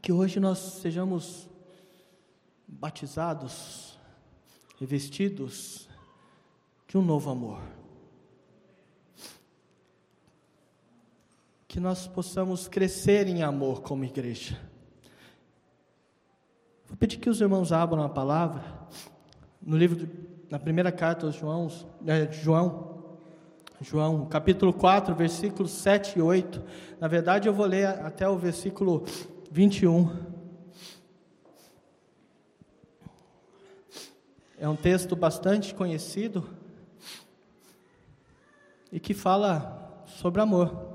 que hoje nós sejamos batizados, revestidos de um novo amor. Que nós possamos crescer em amor como igreja. Vou pedir que os irmãos abram a palavra no livro, na primeira carta aos João, é, João, João, capítulo 4, versículos 7 e 8. Na verdade, eu vou ler até o versículo 21. É um texto bastante conhecido e que fala sobre amor.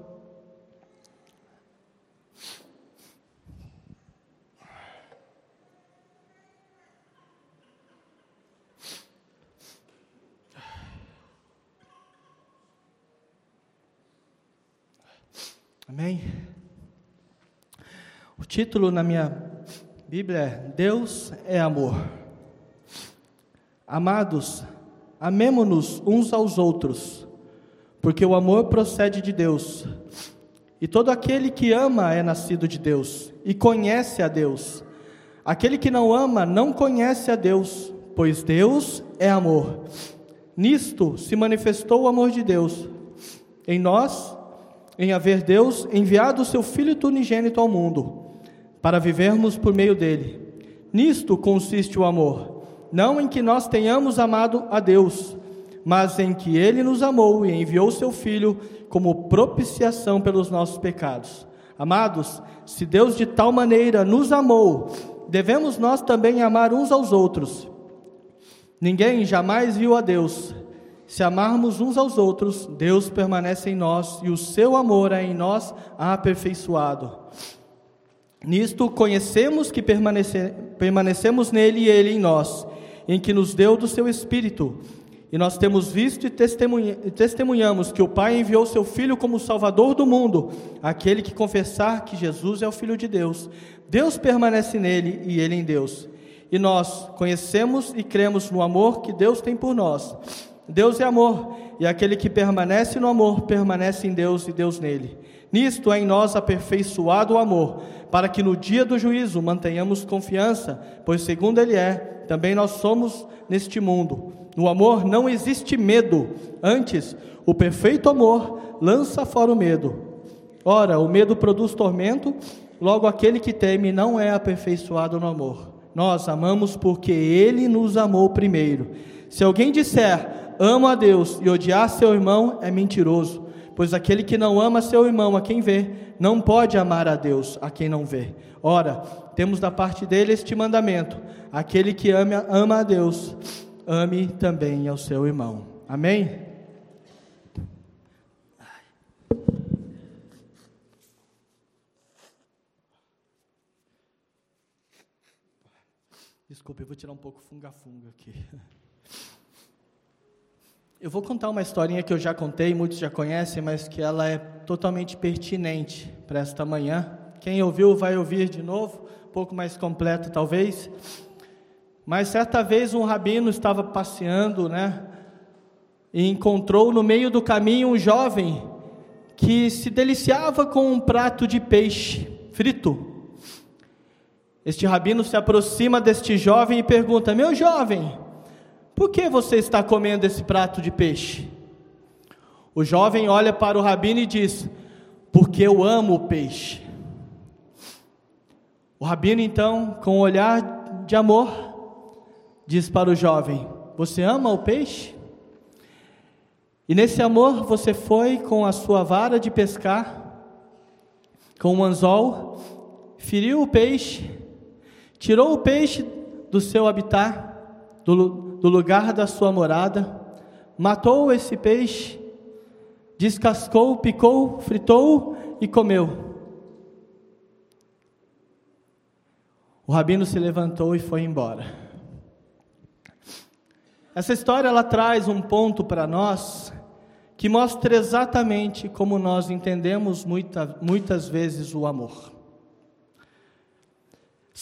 Amém? O título na minha Bíblia é Deus é amor. Amados, amemo-nos uns aos outros, porque o amor procede de Deus. E todo aquele que ama é nascido de Deus e conhece a Deus. Aquele que não ama não conhece a Deus, pois Deus é amor. Nisto se manifestou o amor de Deus em nós em haver Deus enviado o seu Filho unigênito ao mundo, para vivermos por meio dele. Nisto consiste o amor, não em que nós tenhamos amado a Deus, mas em que ele nos amou e enviou seu Filho como propiciação pelos nossos pecados. Amados, se Deus de tal maneira nos amou, devemos nós também amar uns aos outros. Ninguém jamais viu a Deus. Se amarmos uns aos outros, Deus permanece em nós e o seu amor é em nós aperfeiçoado. Nisto conhecemos que permanece, permanecemos nele e ele em nós, em que nos deu do seu Espírito. E nós temos visto e testemunhamos que o Pai enviou seu Filho como Salvador do mundo, aquele que confessar que Jesus é o Filho de Deus. Deus permanece nele e ele em Deus. E nós conhecemos e cremos no amor que Deus tem por nós. Deus é amor, e aquele que permanece no amor permanece em Deus e Deus nele. Nisto é em nós aperfeiçoado o amor, para que no dia do juízo mantenhamos confiança, pois segundo Ele é, também nós somos neste mundo. No amor não existe medo, antes, o perfeito amor lança fora o medo. Ora, o medo produz tormento, logo aquele que teme não é aperfeiçoado no amor. Nós amamos porque Ele nos amou primeiro. Se alguém disser, amo a Deus e odiar seu irmão é mentiroso, pois aquele que não ama seu irmão a quem vê, não pode amar a Deus a quem não vê. Ora, temos da parte dele este mandamento: aquele que ama, ama a Deus, ame também ao seu irmão. Amém? Desculpa, eu vou tirar um pouco funga-funga aqui. Eu vou contar uma historinha que eu já contei, muitos já conhecem, mas que ela é totalmente pertinente para esta manhã. Quem ouviu vai ouvir de novo, um pouco mais completo talvez. Mas certa vez um rabino estava passeando, né? E encontrou no meio do caminho um jovem que se deliciava com um prato de peixe frito. Este rabino se aproxima deste jovem e pergunta: Meu jovem, por que você está comendo esse prato de peixe? O jovem olha para o rabino e diz: Porque eu amo o peixe. O rabino, então, com um olhar de amor, diz para o jovem: Você ama o peixe? E nesse amor você foi com a sua vara de pescar, com um anzol, feriu o peixe, tirou o peixe do seu habitat, do, do lugar da sua morada, matou esse peixe, descascou, picou, fritou e comeu. O rabino se levantou e foi embora. Essa história ela traz um ponto para nós que mostra exatamente como nós entendemos muita, muitas vezes o amor.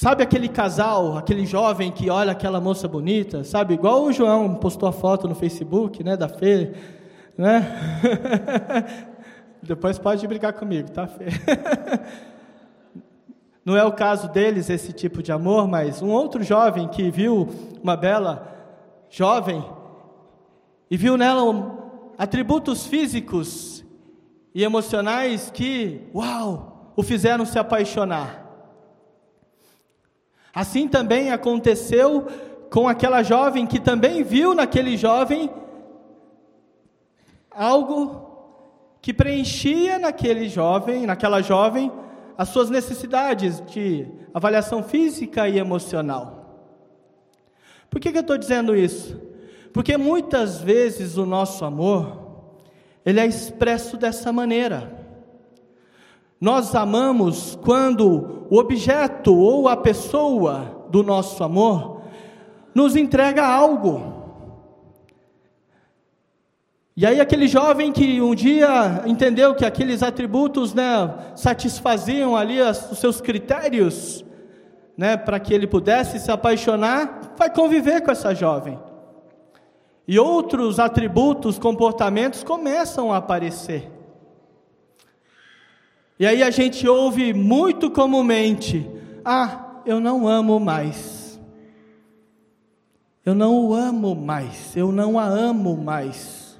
Sabe aquele casal, aquele jovem que olha aquela moça bonita, sabe? Igual o João postou a foto no Facebook, né, da Fê, né? Depois pode brigar comigo, tá, Fê? Não é o caso deles esse tipo de amor, mas um outro jovem que viu uma bela jovem e viu nela atributos físicos e emocionais que, uau, o fizeram se apaixonar. Assim também aconteceu com aquela jovem que também viu naquele jovem algo que preenchia naquele jovem, naquela jovem, as suas necessidades de avaliação física e emocional. Por que, que eu estou dizendo isso? Porque muitas vezes o nosso amor, ele é expresso dessa maneira. Nós amamos quando o objeto ou a pessoa do nosso amor nos entrega algo. E aí aquele jovem que um dia entendeu que aqueles atributos, né, satisfaziam ali as, os seus critérios, né, para que ele pudesse se apaixonar, vai conviver com essa jovem. E outros atributos, comportamentos começam a aparecer. E aí a gente ouve muito comumente: "Ah, eu não amo mais. Eu não o amo mais, eu não a amo mais."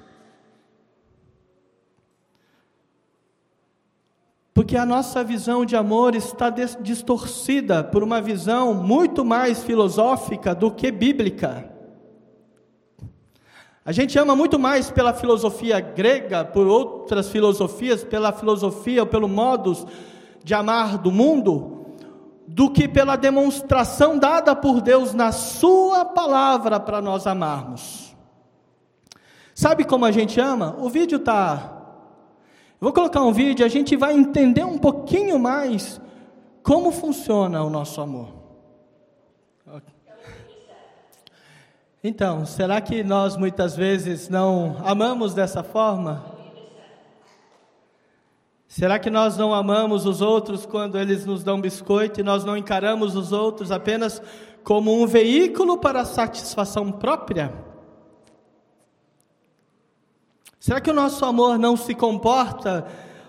Porque a nossa visão de amor está distorcida por uma visão muito mais filosófica do que bíblica. A gente ama muito mais pela filosofia grega, por outras filosofias, pela filosofia ou pelo modus de amar do mundo, do que pela demonstração dada por Deus na Sua palavra para nós amarmos. Sabe como a gente ama? O vídeo está Vou colocar um vídeo, a gente vai entender um pouquinho mais como funciona o nosso amor. Então, será que nós muitas vezes não amamos dessa forma? Será que nós não amamos os outros quando eles nos dão biscoito e nós não encaramos os outros apenas como um veículo para a satisfação própria? Será que o nosso amor não se comporta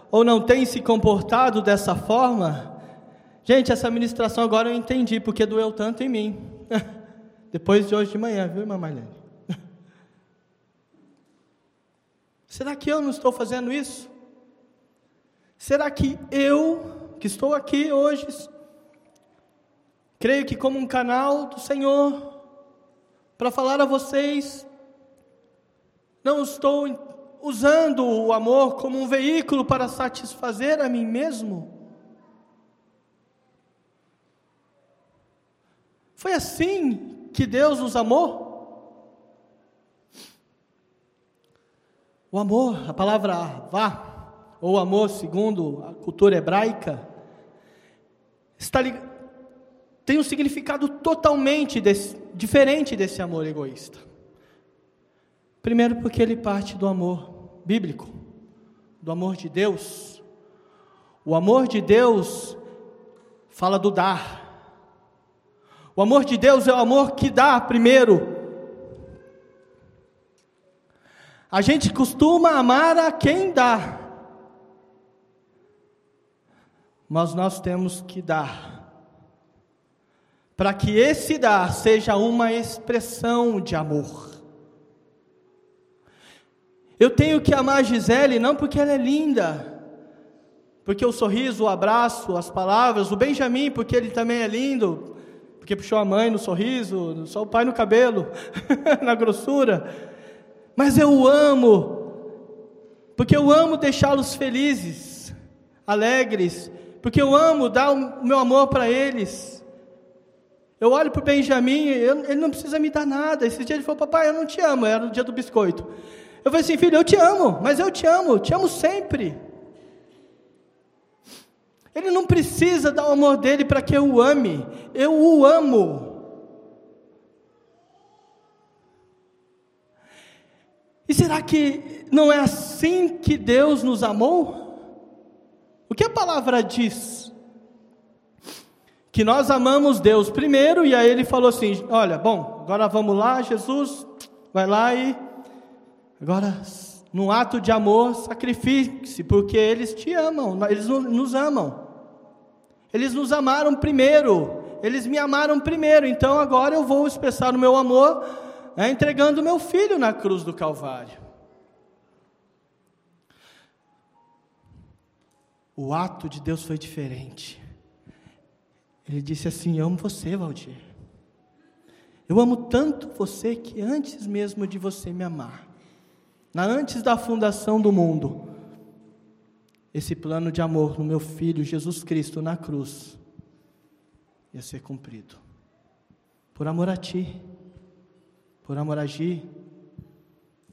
ou não tem se comportado dessa forma? Gente, essa ministração agora eu entendi porque doeu tanto em mim. Depois de hoje de manhã, viu, irmã Marlene? Será que eu não estou fazendo isso? Será que eu, que estou aqui hoje, creio que como um canal do Senhor, para falar a vocês, não estou usando o amor como um veículo para satisfazer a mim mesmo? Foi assim que Deus nos amou? O amor, a palavra vá, ou amor segundo a cultura hebraica, está tem um significado totalmente desse, diferente desse amor egoísta. Primeiro, porque ele parte do amor bíblico, do amor de Deus. O amor de Deus fala do dar. O amor de Deus é o amor que dá primeiro. A gente costuma amar a quem dá, mas nós temos que dar, para que esse dar seja uma expressão de amor. Eu tenho que amar a Gisele não porque ela é linda, porque o sorriso, o abraço, as palavras, o Benjamin, porque ele também é lindo, porque puxou a mãe no sorriso, só o pai no cabelo, na grossura. Mas eu amo, porque eu amo deixá-los felizes, alegres, porque eu amo dar o meu amor para eles. Eu olho para o Benjamin, ele não precisa me dar nada. Esse dia ele falou, papai, eu não te amo, era o dia do biscoito. Eu falei assim, filho, eu te amo, mas eu te amo, te amo sempre. Ele não precisa dar o amor dele para que eu o ame, eu o amo. E será que não é assim que Deus nos amou? O que a palavra diz? Que nós amamos Deus primeiro, e aí ele falou assim: Olha, bom, agora vamos lá, Jesus, vai lá e Agora, num ato de amor, sacrifique-se, porque eles te amam, eles nos amam. Eles nos amaram primeiro, eles me amaram primeiro, então agora eu vou expressar o meu amor né, entregando meu filho na cruz do Calvário. O ato de Deus foi diferente. Ele disse assim: Amo você, Valdir. Eu amo tanto você que antes mesmo de você me amar, na antes da fundação do mundo, esse plano de amor no meu filho Jesus Cristo na cruz ia ser cumprido. Por amor a ti, por amor a Gi,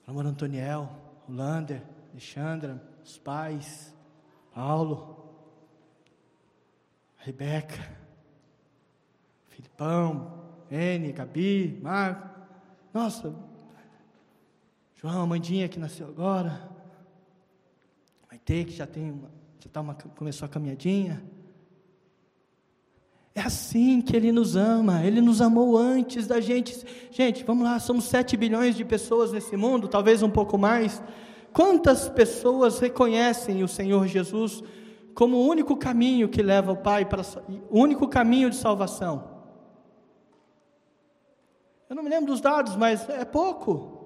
por amor a Antoniel, Lander, Alexandra, os pais, Paulo, Rebeca, Filipão, N, Gabi, Marco, nossa, João, Amandinha que nasceu agora, Maite que já tem uma, já tá uma, começou a caminhadinha. É assim que Ele nos ama, Ele nos amou antes da gente. Gente, vamos lá, somos 7 bilhões de pessoas nesse mundo, talvez um pouco mais. Quantas pessoas reconhecem o Senhor Jesus como o único caminho que leva o Pai para o único caminho de salvação? Eu não me lembro dos dados, mas é pouco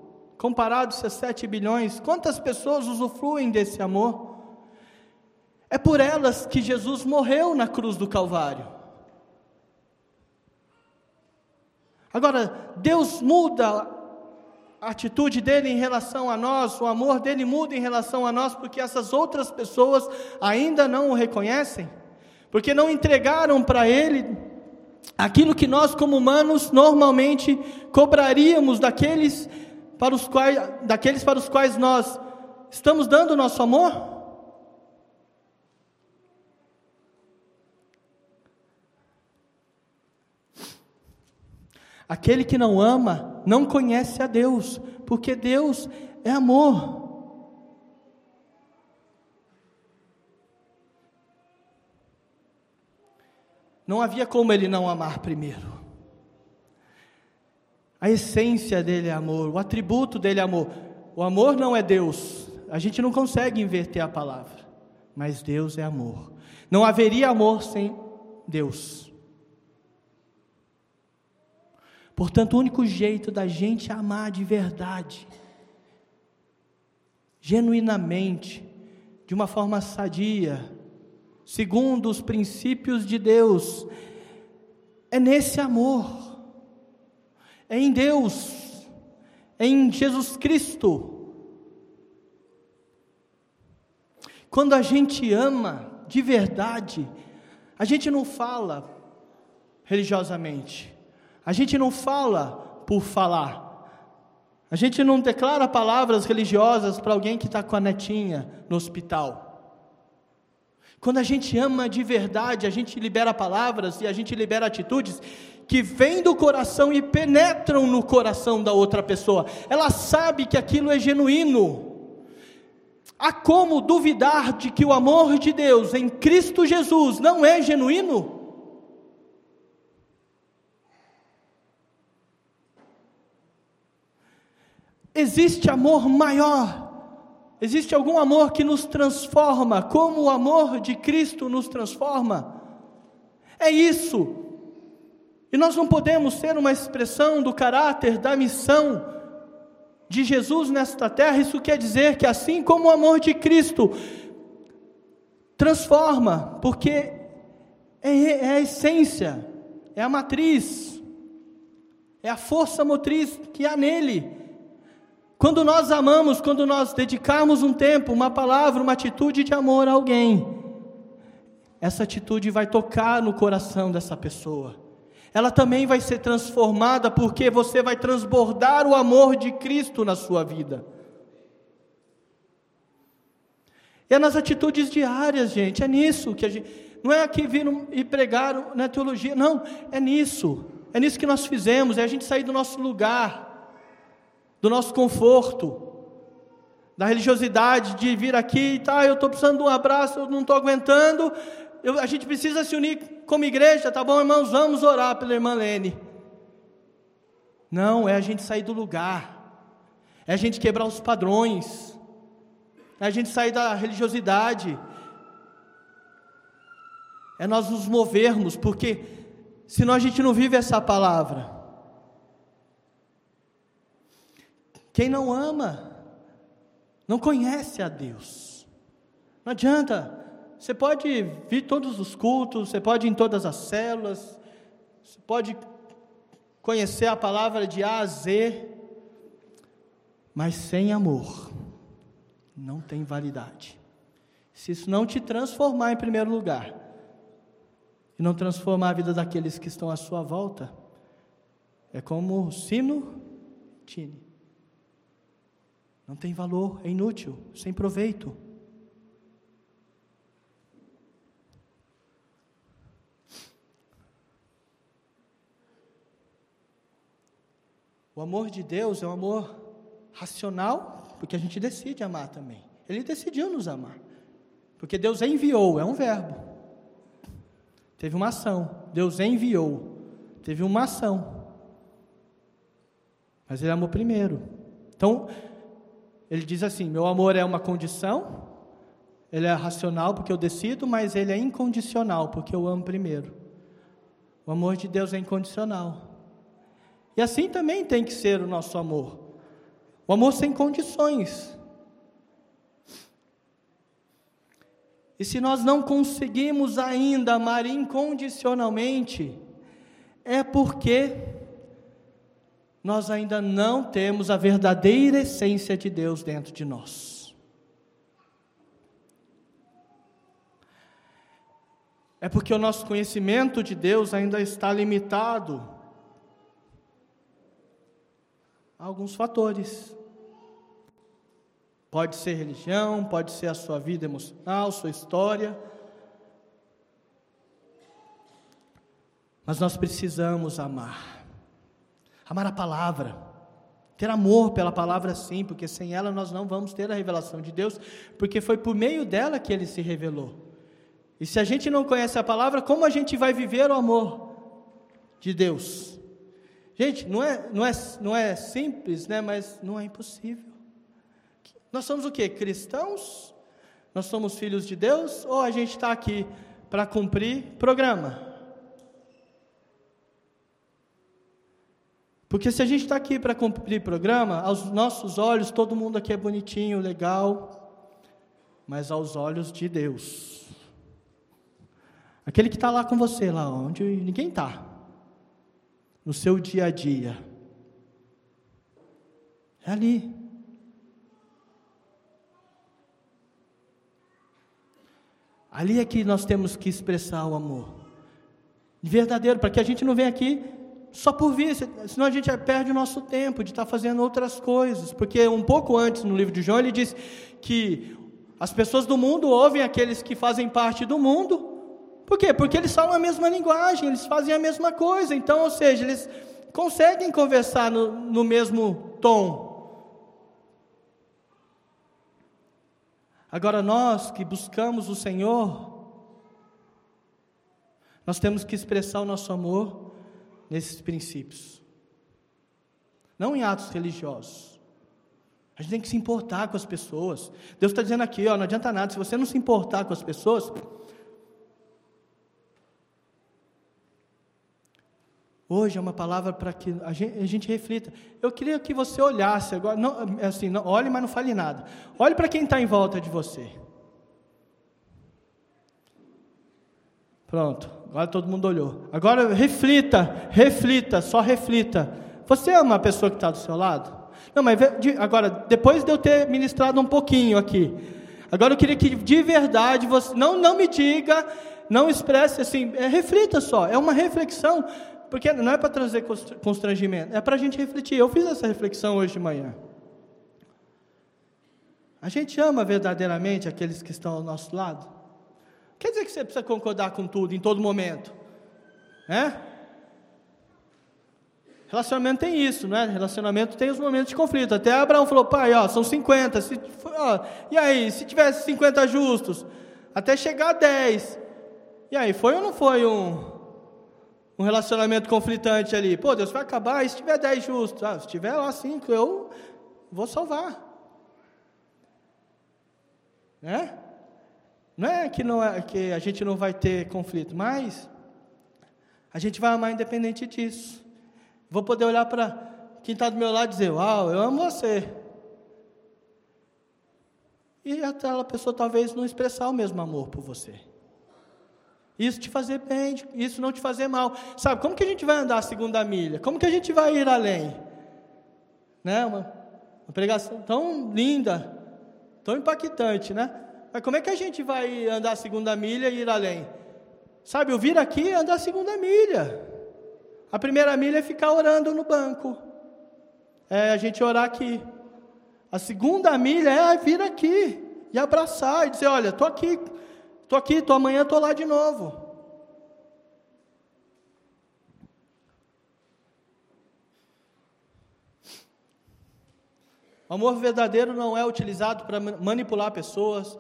comparado a 7 bilhões. Quantas pessoas usufruem desse amor? É por elas que Jesus morreu na cruz do Calvário. Agora, Deus muda a atitude dele em relação a nós, o amor dele muda em relação a nós, porque essas outras pessoas ainda não o reconhecem, porque não entregaram para ele aquilo que nós, como humanos, normalmente cobraríamos daqueles para os quais, daqueles para os quais nós estamos dando o nosso amor. Aquele que não ama não conhece a Deus, porque Deus é amor. Não havia como ele não amar primeiro. A essência dele é amor, o atributo dele é amor. O amor não é Deus, a gente não consegue inverter a palavra, mas Deus é amor. Não haveria amor sem Deus. Portanto, o único jeito da gente amar de verdade, genuinamente, de uma forma sadia, segundo os princípios de Deus, é nesse amor, em Deus, em Jesus Cristo. Quando a gente ama de verdade, a gente não fala religiosamente, a gente não fala por falar. A gente não declara palavras religiosas para alguém que está com a netinha no hospital. Quando a gente ama de verdade, a gente libera palavras e a gente libera atitudes que vêm do coração e penetram no coração da outra pessoa. Ela sabe que aquilo é genuíno. Há como duvidar de que o amor de Deus em Cristo Jesus não é genuíno? Existe amor maior? Existe algum amor que nos transforma, como o amor de Cristo nos transforma? É isso. E nós não podemos ser uma expressão do caráter, da missão de Jesus nesta terra. Isso quer dizer que, assim como o amor de Cristo transforma, porque é, é a essência, é a matriz, é a força motriz que há nele. Quando nós amamos, quando nós dedicarmos um tempo, uma palavra, uma atitude de amor a alguém, essa atitude vai tocar no coração dessa pessoa. Ela também vai ser transformada porque você vai transbordar o amor de Cristo na sua vida. É nas atitudes diárias, gente, é nisso que a gente. Não é aqui vir e pregar na teologia, não, é nisso. É nisso que nós fizemos, é a gente sair do nosso lugar do nosso conforto, da religiosidade de vir aqui e tá, eu estou precisando de um abraço, eu não estou aguentando, eu, a gente precisa se unir como igreja, tá bom, irmãos? Vamos orar pela irmã Lene. Não, é a gente sair do lugar, é a gente quebrar os padrões, é a gente sair da religiosidade, é nós nos movermos, porque senão a gente não vive essa palavra. Quem não ama, não conhece a Deus. Não adianta, você pode vir todos os cultos, você pode ir em todas as células, você pode conhecer a palavra de A a Z, mas sem amor, não tem validade. Se isso não te transformar em primeiro lugar, e não transformar a vida daqueles que estão à sua volta, é como sino tine. Não tem valor, é inútil, sem proveito. O amor de Deus é um amor racional, porque a gente decide amar também. Ele decidiu nos amar. Porque Deus enviou, é um verbo. Teve uma ação. Deus enviou. Teve uma ação. Mas ele amou primeiro. Então, ele diz assim: meu amor é uma condição, ele é racional porque eu decido, mas ele é incondicional porque eu amo primeiro. O amor de Deus é incondicional. E assim também tem que ser o nosso amor. O amor sem condições. E se nós não conseguimos ainda amar incondicionalmente, é porque nós ainda não temos a verdadeira essência de Deus dentro de nós. É porque o nosso conhecimento de Deus ainda está limitado alguns fatores. Pode ser religião, pode ser a sua vida emocional, sua história. Mas nós precisamos amar. Amar a palavra. Ter amor pela palavra sim, porque sem ela nós não vamos ter a revelação de Deus, porque foi por meio dela que ele se revelou. E se a gente não conhece a palavra, como a gente vai viver o amor de Deus? Gente, não é, não é, não é simples, né? mas não é impossível. Nós somos o que? Cristãos? Nós somos filhos de Deus? Ou a gente está aqui para cumprir programa? Porque se a gente está aqui para cumprir programa, aos nossos olhos todo mundo aqui é bonitinho, legal, mas aos olhos de Deus, aquele que está lá com você, lá onde ninguém está, no seu dia a dia, é ali. Ali é que nós temos que expressar o amor. Verdadeiro, para que a gente não venha aqui só por vir, senão a gente perde o nosso tempo de estar fazendo outras coisas. Porque um pouco antes, no livro de João, ele diz que as pessoas do mundo ouvem aqueles que fazem parte do mundo. Por quê? Porque eles falam a mesma linguagem, eles fazem a mesma coisa. Então, ou seja, eles conseguem conversar no, no mesmo tom. Agora, nós que buscamos o Senhor, nós temos que expressar o nosso amor nesses princípios, não em atos religiosos. A gente tem que se importar com as pessoas. Deus está dizendo aqui, ó, não adianta nada, se você não se importar com as pessoas, Hoje é uma palavra para que a gente, a gente, reflita. Eu queria que você olhasse agora, não, é assim, não, olhe, mas não fale nada. Olhe para quem está em volta de você. Pronto, agora todo mundo olhou. Agora reflita, reflita, só reflita. Você é uma pessoa que está do seu lado? Não, mas agora, depois de eu ter ministrado um pouquinho aqui, agora eu queria que de verdade você não, não me diga, não expresse assim, é, reflita só, é uma reflexão porque não é para trazer constrangimento, é para a gente refletir. Eu fiz essa reflexão hoje de manhã. A gente ama verdadeiramente aqueles que estão ao nosso lado? Quer dizer que você precisa concordar com tudo, em todo momento. É? Relacionamento tem isso, né? Relacionamento tem os momentos de conflito. Até Abraão falou, pai, ó, são 50. Se, ó, e aí, se tivesse 50 justos, até chegar a 10. E aí, foi ou não foi um, um relacionamento conflitante ali. Pô, Deus vai acabar, e se tiver dez justos? Ah, se tiver lá cinco, eu vou salvar. Né? Não é que, não é que a gente não vai ter conflito, mas a gente vai amar independente disso. Vou poder olhar para quem está do meu lado e dizer: Uau, eu amo você. E aquela pessoa talvez não expressar o mesmo amor por você. Isso te fazer bem, isso não te fazer mal. Sabe, como que a gente vai andar a segunda milha? Como que a gente vai ir além? Né? Uma, uma pregação tão linda, tão impactante, né? Mas como é que a gente vai andar a segunda milha e ir além? Sabe, eu vir aqui e andar a segunda milha. A primeira milha é ficar orando no banco. É a gente orar aqui. A segunda milha é vir aqui e abraçar e dizer, olha, estou aqui, estou aqui, estou amanhã estou lá de novo. O amor verdadeiro não é utilizado para manipular pessoas,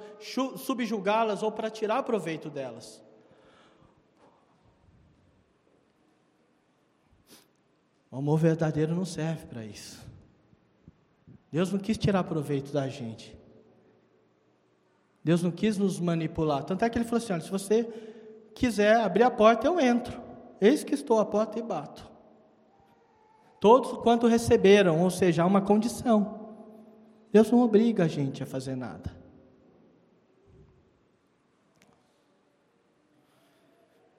subjugá-las ou para tirar proveito delas. O amor verdadeiro não serve para isso. Deus não quis tirar proveito da gente. Deus não quis nos manipular. Tanto é que ele falou assim: olha, se você quiser abrir a porta, eu entro. Eis que estou à porta e bato. Todos quanto receberam, ou seja, há uma condição. Deus não obriga a gente a fazer nada.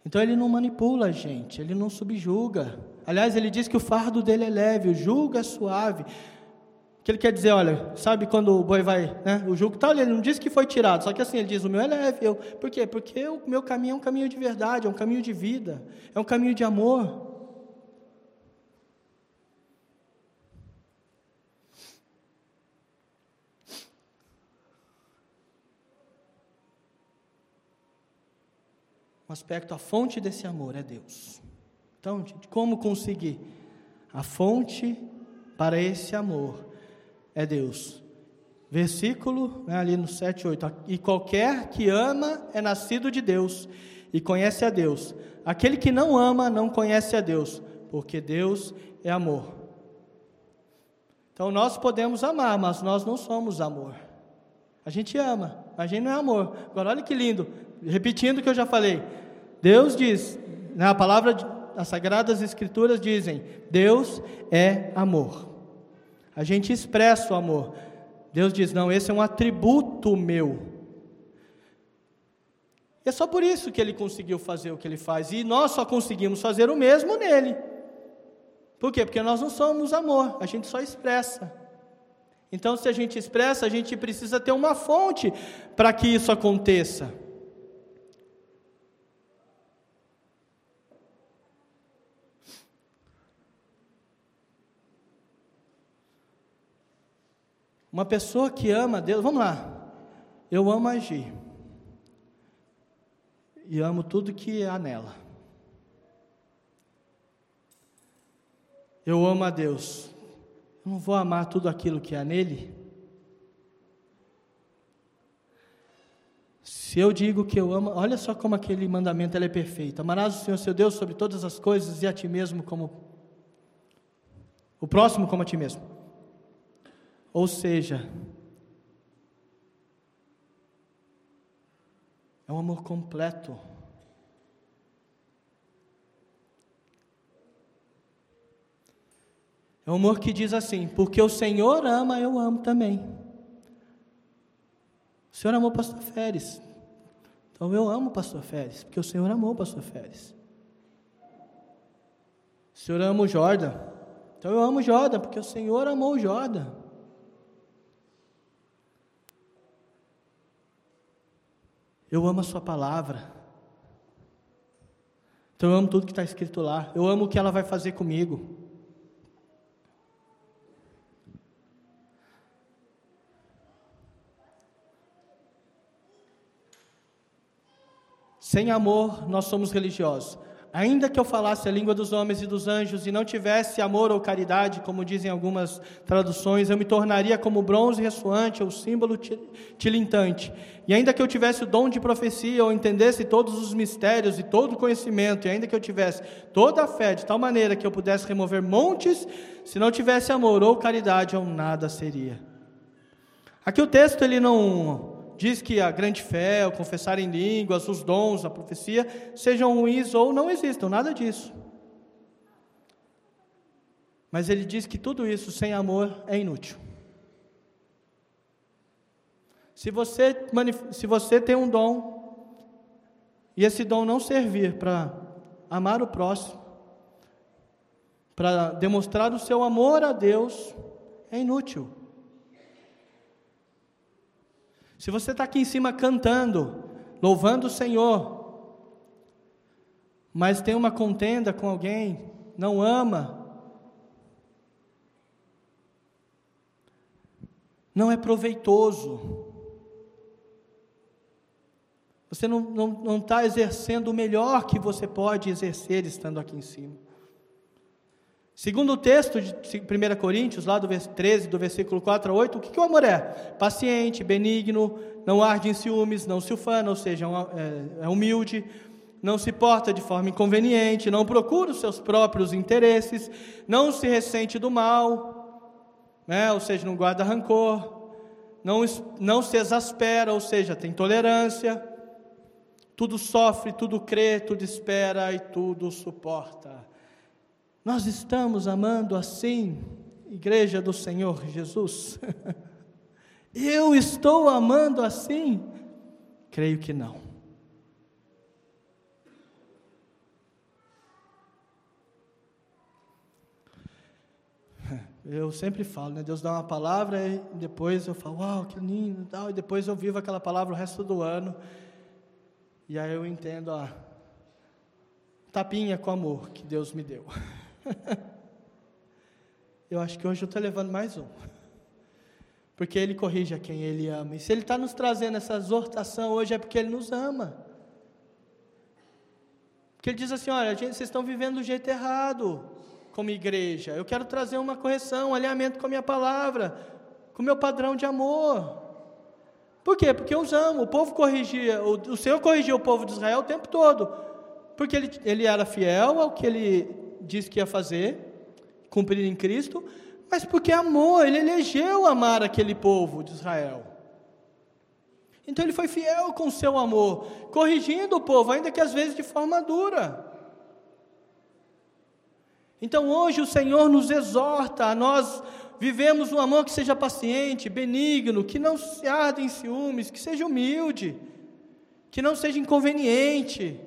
Então ele não manipula a gente, ele não subjuga. Aliás, ele diz que o fardo dele é leve, o jugo é suave. Que ele quer dizer, olha, sabe quando o boi vai, né? O jugo tal, ele não diz que foi tirado, só que assim ele diz, o meu é leve. Eu, por quê? Porque o meu caminho é um caminho de verdade, é um caminho de vida, é um caminho de amor. aspecto, a fonte desse amor é Deus. Então, como conseguir? A fonte para esse amor é Deus. Versículo né, ali no 7, 8. E qualquer que ama é nascido de Deus e conhece a Deus. Aquele que não ama não conhece a Deus, porque Deus é amor. Então nós podemos amar, mas nós não somos amor. A gente ama, mas a gente não é amor. Agora olha que lindo, repetindo o que eu já falei. Deus diz, na né, palavra, as Sagradas Escrituras dizem: Deus é amor. A gente expressa o amor. Deus diz: não, esse é um atributo meu. E é só por isso que ele conseguiu fazer o que ele faz. E nós só conseguimos fazer o mesmo nele. Por quê? Porque nós não somos amor, a gente só expressa. Então, se a gente expressa, a gente precisa ter uma fonte para que isso aconteça. Uma pessoa que ama Deus, vamos lá. Eu amo agir. E amo tudo que há nela. Eu amo a Deus. Eu não vou amar tudo aquilo que há nele. Se eu digo que eu amo, olha só como aquele mandamento é perfeito. Amarás o Senhor seu Deus sobre todas as coisas e a ti mesmo como o próximo como a ti mesmo. Ou seja, é um amor completo. É um amor que diz assim: porque o Senhor ama, eu amo também. O Senhor amou o pastor Férez. Então eu amo o pastor Férez, porque o Senhor amou o pastor Férez. O Senhor ama o Jordan. Então eu amo o Jordan, porque o Senhor amou o Jordan. Eu amo a Sua palavra. Então eu amo tudo que está escrito lá. Eu amo o que ela vai fazer comigo. Sem amor, nós somos religiosos. Ainda que eu falasse a língua dos homens e dos anjos e não tivesse amor ou caridade, como dizem algumas traduções, eu me tornaria como bronze ressoante ou símbolo tilintante. E ainda que eu tivesse o dom de profecia ou entendesse todos os mistérios e todo o conhecimento, e ainda que eu tivesse toda a fé de tal maneira que eu pudesse remover montes, se não tivesse amor ou caridade, eu nada seria. Aqui o texto ele não diz que a grande fé, o confessar em línguas, os dons, a profecia, sejam ruins ou não existam, nada disso. Mas ele diz que tudo isso sem amor é inútil. Se você, se você tem um dom e esse dom não servir para amar o próximo, para demonstrar o seu amor a Deus, é inútil. Se você está aqui em cima cantando, louvando o Senhor, mas tem uma contenda com alguém, não ama, não é proveitoso. Você não está não, não tá exercendo o melhor que você pode exercer estando aqui em cima. Segundo o texto de 1 Coríntios, lá do 13, do versículo 4 a 8, o que, que o amor é? Paciente, benigno, não arde em ciúmes, não se ufana, ou seja, é, é humilde, não se porta de forma inconveniente, não procura os seus próprios interesses, não se ressente do mal, né? ou seja, não guarda rancor, não, não se exaspera, ou seja, tem tolerância, tudo sofre, tudo crê, tudo espera e tudo suporta. Nós estamos amando assim, Igreja do Senhor Jesus? Eu estou amando assim? Creio que não. Eu sempre falo, né? Deus dá uma palavra e depois eu falo, uau, que lindo tal, e depois eu vivo aquela palavra o resto do ano. E aí eu entendo a tapinha com amor que Deus me deu. eu acho que hoje eu estou levando mais um. Porque Ele corrige a quem Ele ama. E se Ele está nos trazendo essa exortação hoje é porque Ele nos ama. Porque Ele diz assim: olha, gente, vocês estão vivendo do jeito errado como igreja. Eu quero trazer uma correção, um alinhamento com a minha palavra, com o meu padrão de amor. Por quê? Porque eu os amo. O povo corrigia, o, o Senhor corrigia o povo de Israel o tempo todo. Porque ele, ele era fiel ao que ele disse que ia fazer, cumprir em Cristo, mas porque amor, ele elegeu amar aquele povo de Israel. Então ele foi fiel com seu amor, corrigindo o povo, ainda que às vezes de forma dura. Então hoje o Senhor nos exorta a nós vivemos um amor que seja paciente, benigno, que não se arde em ciúmes, que seja humilde, que não seja inconveniente,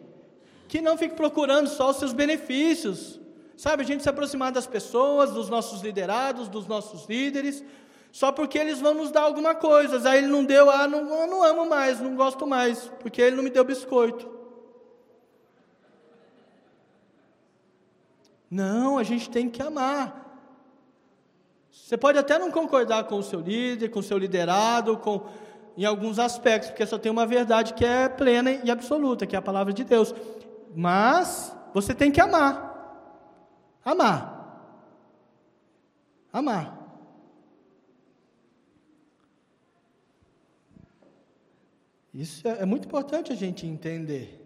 que não fique procurando só os seus benefícios. Sabe, a gente se aproximar das pessoas, dos nossos liderados, dos nossos líderes, só porque eles vão nos dar alguma coisa. Aí ele não deu, ah, não, eu não amo mais, não gosto mais, porque ele não me deu biscoito. Não, a gente tem que amar. Você pode até não concordar com o seu líder, com o seu liderado, com em alguns aspectos, porque só tem uma verdade que é plena e absoluta, que é a palavra de Deus. Mas você tem que amar. Amar. Amar. Isso é, é muito importante a gente entender.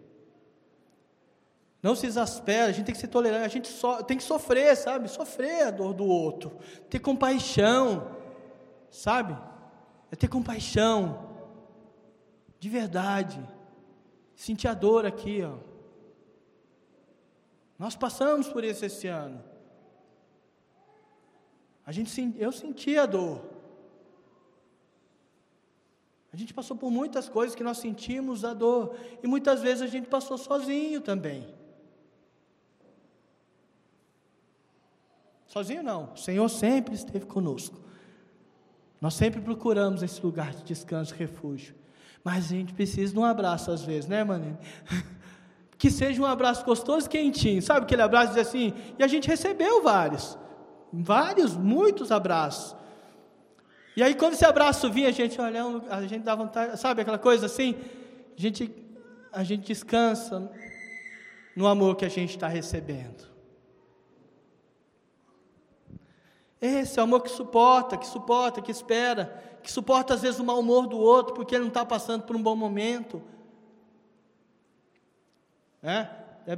Não se exaspera, a gente tem que ser tolerante, a gente so, tem que sofrer, sabe? Sofrer a dor do outro. Ter compaixão, sabe? É ter compaixão. De verdade. Sentir a dor aqui, ó. Nós passamos por isso esse ano. A gente, eu senti a dor. A gente passou por muitas coisas que nós sentimos a dor. E muitas vezes a gente passou sozinho também. Sozinho não. O Senhor sempre esteve conosco. Nós sempre procuramos esse lugar de descanso, refúgio. Mas a gente precisa de um abraço às vezes, né, Manene? Que seja um abraço gostoso e quentinho. Sabe aquele abraço diz assim? E a gente recebeu vários. Vários, muitos abraços. E aí quando esse abraço vinha, a gente olha, a gente dá vontade, sabe aquela coisa assim? A gente, a gente descansa no amor que a gente está recebendo. Esse é o amor que suporta, que suporta, que espera, que suporta às vezes o mau humor do outro, porque ele não está passando por um bom momento. É? É,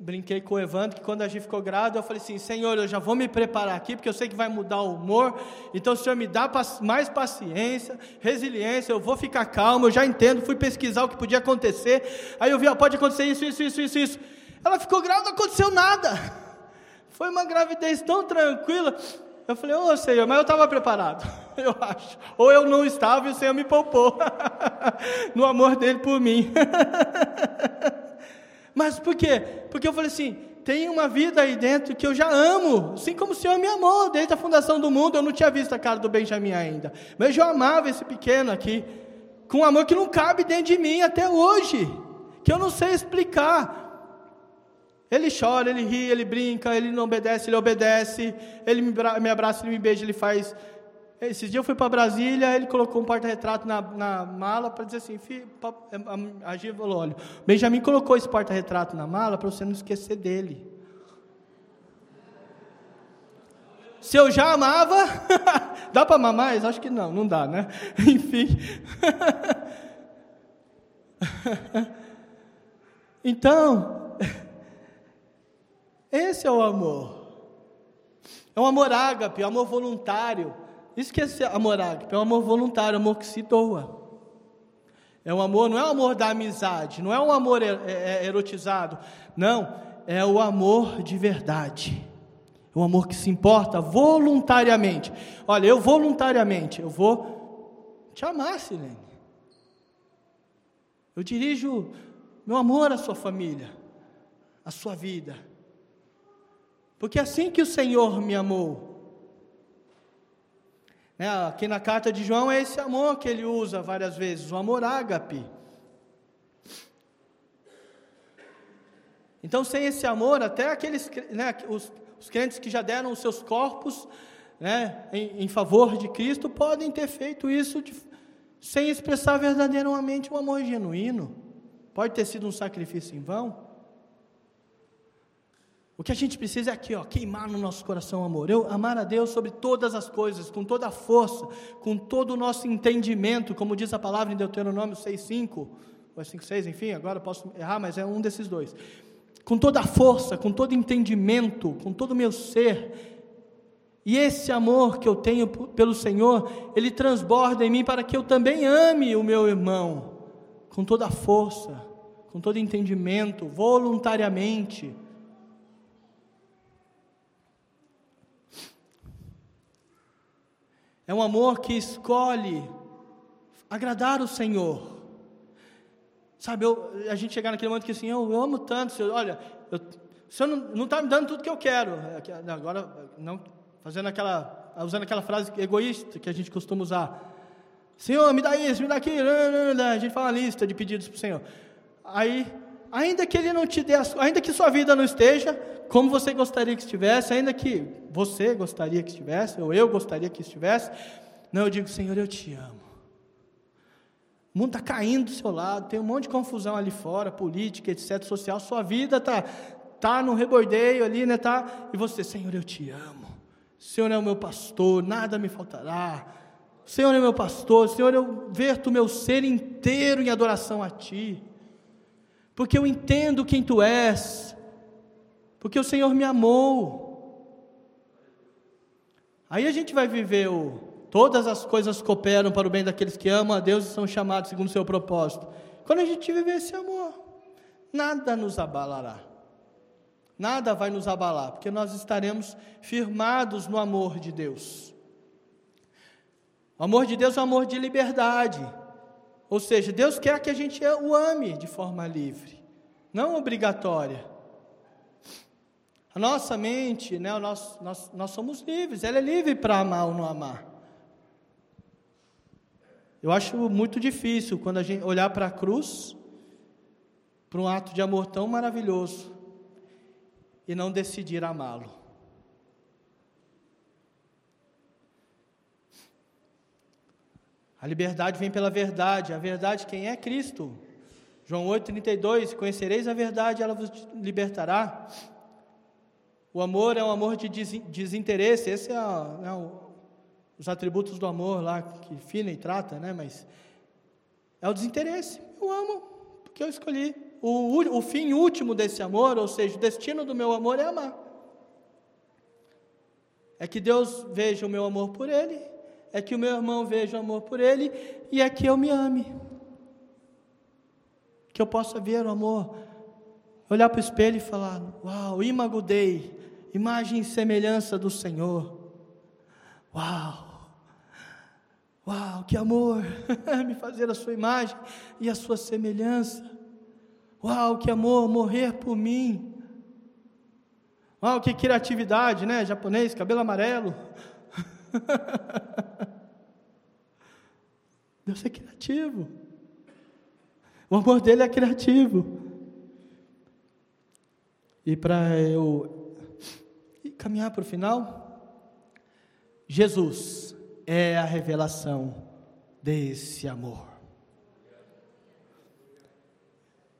brinquei com o Evandro que quando a gente ficou grávida, eu falei assim: Senhor, eu já vou me preparar aqui, porque eu sei que vai mudar o humor. Então, o Senhor me dá mais paciência, resiliência, eu vou ficar calmo, eu já entendo. Fui pesquisar o que podia acontecer. Aí eu vi: ó, pode acontecer isso, isso, isso, isso, isso. Ela ficou grávida, não aconteceu nada. Foi uma gravidez tão tranquila. Eu falei: Ô oh, Senhor, mas eu estava preparado, eu acho. Ou eu não estava e o Senhor me poupou no amor dele por mim. Mas por quê? Porque eu falei assim: tem uma vida aí dentro que eu já amo, assim como o Senhor me amou desde a fundação do mundo. Eu não tinha visto a cara do Benjamin ainda, mas eu amava esse pequeno aqui, com um amor que não cabe dentro de mim até hoje, que eu não sei explicar. Ele chora, ele ri, ele brinca, ele não obedece, ele obedece, ele me abraça, ele me beija, ele faz esses dias eu fui para Brasília, ele colocou um porta-retrato na, na, mala para dizer assim, a Gia falou, olha, Benjamin colocou esse porta-retrato na mala para você não esquecer dele. Se eu já amava, dá para amar mais? Acho que não, não dá, né? Enfim. então, esse é o amor. É um amor ágape, é um amor voluntário isso que é amor ágape, é um amor voluntário, é um amor que se doa. É um amor, não é o amor da amizade, não é um amor é, é, erotizado, não, é o amor de verdade. É um amor que se importa voluntariamente. Olha, eu voluntariamente, eu vou te amar, Silene. Eu dirijo meu amor à sua família, à sua vida. Porque é assim que o Senhor me amou, né, aqui na carta de João é esse amor que ele usa várias vezes, o amor ágape. Então, sem esse amor, até aqueles, né, os, os crentes que já deram os seus corpos né, em, em, favor de Cristo, podem ter feito isso de, sem expressar verdadeiramente um amor genuíno. Pode ter sido um sacrifício em vão. O que a gente precisa é aqui, ó, queimar no nosso coração amor. Eu amar a Deus sobre todas as coisas, com toda a força, com todo o nosso entendimento, como diz a palavra em Deuteronômio 6:5, ou 5:6, é enfim, agora posso errar, mas é um desses dois. Com toda a força, com todo entendimento, com todo o meu ser. E esse amor que eu tenho pelo Senhor, ele transborda em mim para que eu também ame o meu irmão com toda a força, com todo entendimento, voluntariamente É um amor que escolhe agradar o Senhor. Sabe, eu, a gente chegar naquele momento que assim, eu, amo tanto, Senhor, olha, eu, o Senhor não está me dando tudo que eu quero. É agora, não fazendo aquela, usando aquela frase egoísta que a gente costuma usar. Senhor, me dá isso, me dá aquilo. A gente fala uma lista de pedidos para o Senhor. Aí, ainda que Ele não te dê, ainda que sua vida não esteja como você gostaria que estivesse, ainda que você gostaria que estivesse, ou eu gostaria que estivesse, não, eu digo, Senhor, eu te amo. O mundo está caindo do seu lado, tem um monte de confusão ali fora, política, etc., social, sua vida está tá no rebordeio ali, né? Tá, e você, Senhor, eu te amo. Senhor é o meu pastor, nada me faltará. Senhor é meu pastor, Senhor, eu verto o meu ser inteiro em adoração a Ti, porque eu entendo quem Tu és, porque o Senhor me amou. Aí a gente vai viver o todas as coisas cooperam para o bem daqueles que amam a Deus e são chamados segundo o seu propósito. Quando a gente viver esse amor, nada nos abalará. Nada vai nos abalar, porque nós estaremos firmados no amor de Deus. O amor de Deus é um amor de liberdade. Ou seja, Deus quer que a gente o ame de forma livre, não obrigatória. Nossa mente, né, nós, nós, nós somos livres, ela é livre para amar ou não amar. Eu acho muito difícil quando a gente olhar para a cruz, para um ato de amor tão maravilhoso, e não decidir amá-lo. A liberdade vem pela verdade, a verdade quem é Cristo. João 8,32: Conhecereis a verdade, ela vos libertará. O amor é um amor de desinteresse, esse é né, o, os atributos do amor lá que Finney trata, né? Mas é o desinteresse. Eu amo porque eu escolhi, o, o fim último desse amor, ou seja, o destino do meu amor é amar. É que Deus veja o meu amor por Ele, é que o meu irmão veja o amor por Ele, e é que eu me ame. Que eu possa ver o amor, olhar para o espelho e falar: Uau, imago Dei, imagem e semelhança do Senhor. Uau! Uau, que amor! Me fazer a sua imagem e a sua semelhança. Uau, que amor, morrer por mim. Uau, que criatividade, né? Japonês, cabelo amarelo. Deus é criativo. O amor dele é criativo. E para eu caminhar para o final, Jesus é a revelação desse amor.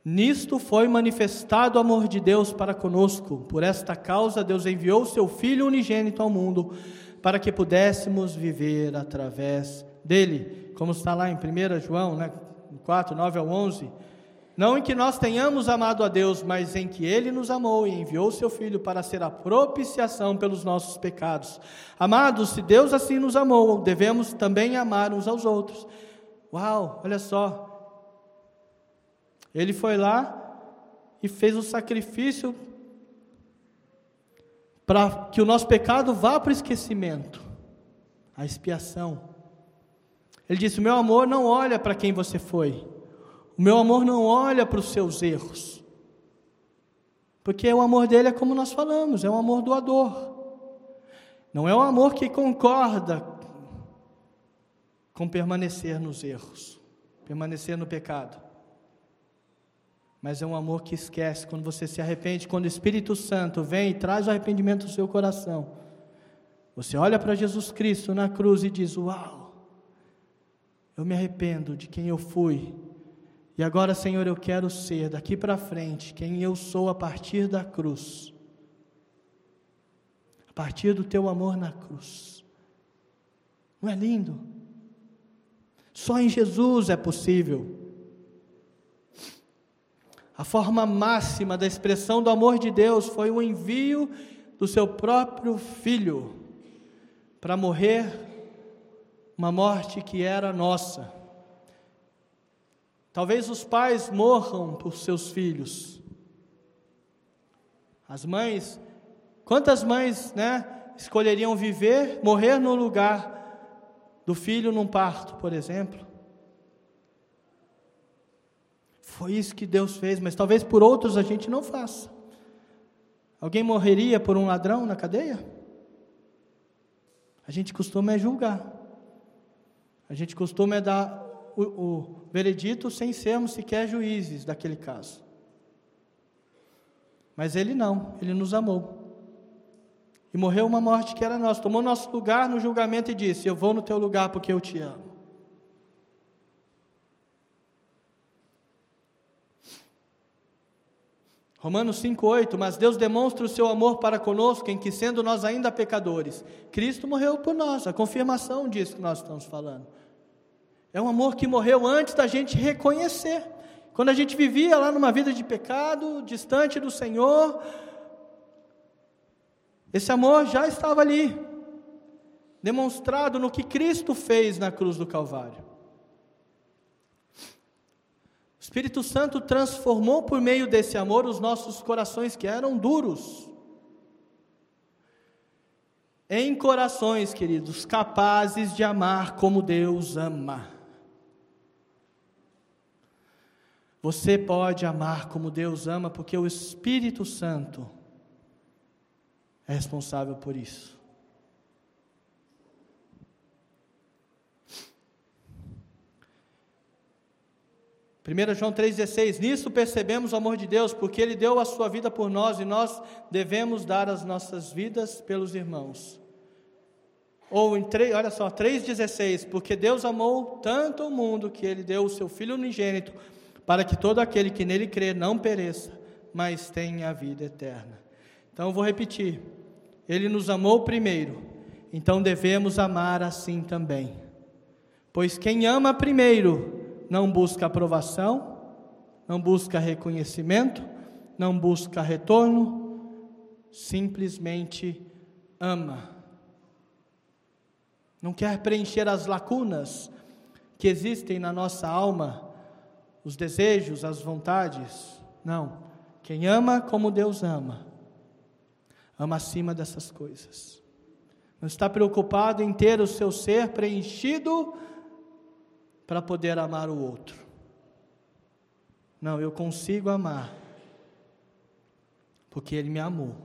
Nisto foi manifestado o amor de Deus para conosco. Por esta causa, Deus enviou seu Filho unigênito ao mundo, para que pudéssemos viver através dele. Como está lá em 1 João né, 4, 9 ao 11. Não em que nós tenhamos amado a Deus, mas em que Ele nos amou e enviou seu Filho para ser a propiciação pelos nossos pecados. Amados, se Deus assim nos amou, devemos também amar uns aos outros. Uau, olha só, ele foi lá e fez o sacrifício para que o nosso pecado vá para o esquecimento, a expiação. Ele disse: meu amor não olha para quem você foi, o meu amor não olha para os seus erros, porque o amor dele é como nós falamos, é um amor doador, não é um amor que concorda com permanecer nos erros, permanecer no pecado. Mas é um amor que esquece quando você se arrepende, quando o Espírito Santo vem e traz o arrependimento no seu coração. Você olha para Jesus Cristo na cruz e diz: Uau, eu me arrependo de quem eu fui, e agora, Senhor, eu quero ser daqui para frente quem eu sou a partir da cruz, a partir do teu amor na cruz. Não é lindo? Só em Jesus é possível. A forma máxima da expressão do amor de Deus foi o envio do seu próprio filho para morrer uma morte que era nossa. Talvez os pais morram por seus filhos. As mães, quantas mães, né, escolheriam viver, morrer no lugar do filho num parto, por exemplo? Foi isso que Deus fez, mas talvez por outros a gente não faça. Alguém morreria por um ladrão na cadeia? A gente costuma é julgar. A gente costuma é dar o, o veredito sem sermos sequer juízes daquele caso. Mas ele não, ele nos amou. E morreu uma morte que era nossa, tomou nosso lugar no julgamento e disse: Eu vou no teu lugar porque eu te amo. Romanos 5,8: Mas Deus demonstra o seu amor para conosco, em que, sendo nós ainda pecadores, Cristo morreu por nós. A confirmação disso que nós estamos falando. É um amor que morreu antes da gente reconhecer. Quando a gente vivia lá numa vida de pecado, distante do Senhor, esse amor já estava ali, demonstrado no que Cristo fez na cruz do Calvário. Espírito Santo transformou por meio desse amor os nossos corações que eram duros em corações, queridos, capazes de amar como Deus ama. Você pode amar como Deus ama, porque o Espírito Santo é responsável por isso. 1 João 3,16: Nisso percebemos o amor de Deus, porque Ele deu a sua vida por nós e nós devemos dar as nossas vidas pelos irmãos. Ou em 3, olha só, 3,16: Porque Deus amou tanto o mundo que Ele deu o seu Filho unigênito, para que todo aquele que nele crê não pereça, mas tenha a vida eterna. Então eu vou repetir: Ele nos amou primeiro, então devemos amar assim também. Pois quem ama primeiro, não busca aprovação, não busca reconhecimento, não busca retorno, simplesmente ama. Não quer preencher as lacunas que existem na nossa alma, os desejos, as vontades. Não. Quem ama como Deus ama, ama acima dessas coisas. Não está preocupado em ter o seu ser preenchido para poder amar o outro. Não, eu consigo amar porque Ele me amou.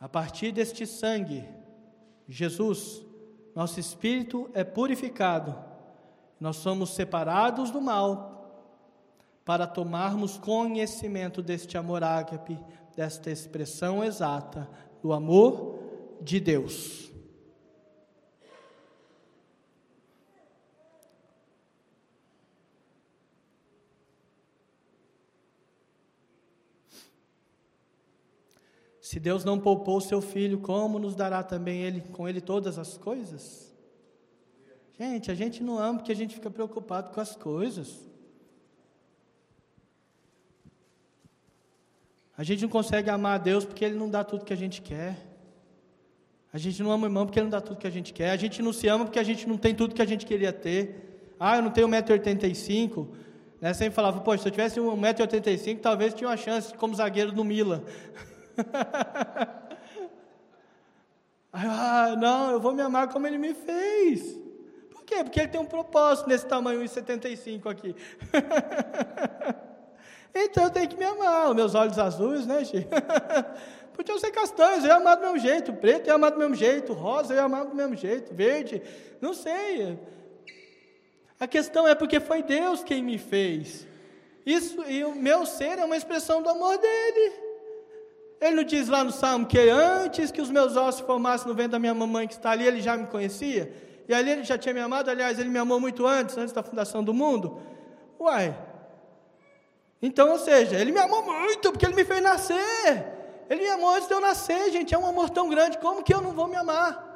A partir deste sangue, Jesus, nosso espírito é purificado, nós somos separados do mal para tomarmos conhecimento deste amor ágape, desta expressão exata do amor de Deus. Se Deus não poupou o seu filho, como nos dará também ele com ele todas as coisas? Gente, a gente não ama porque a gente fica preocupado com as coisas. A gente não consegue amar a Deus porque Ele não dá tudo que a gente quer. A gente não ama o irmão porque Ele não dá tudo que a gente quer. A gente não se ama porque a gente não tem tudo que a gente queria ter. Ah, eu não tenho 1,85m. Né? Sempre falava, poxa, se eu tivesse 1,85m, talvez tinha uma chance como zagueiro no Mila. ah, não, eu vou me amar como ele me fez. Por quê? Porque ele tem um propósito nesse tamanho 1,75 aqui. então eu tenho que me amar. Os meus olhos azuis, né, Chico? Podiam ser castanhos, eu ia amar do mesmo jeito. Preto, eu ia amar do mesmo jeito. Rosa, eu ia amar do mesmo jeito. Verde, não sei. A questão é porque foi Deus quem me fez. Isso, e o meu ser é uma expressão do amor dele. Ele não diz lá no Salmo que antes que os meus ossos formassem no ventre da minha mamãe que está ali, ele já me conhecia? E ali ele já tinha me amado, aliás, ele me amou muito antes, antes da fundação do mundo. Uai. Então, ou seja, ele me amou muito, porque ele me fez nascer. Ele me amou antes de eu nascer, gente. É um amor tão grande, como que eu não vou me amar?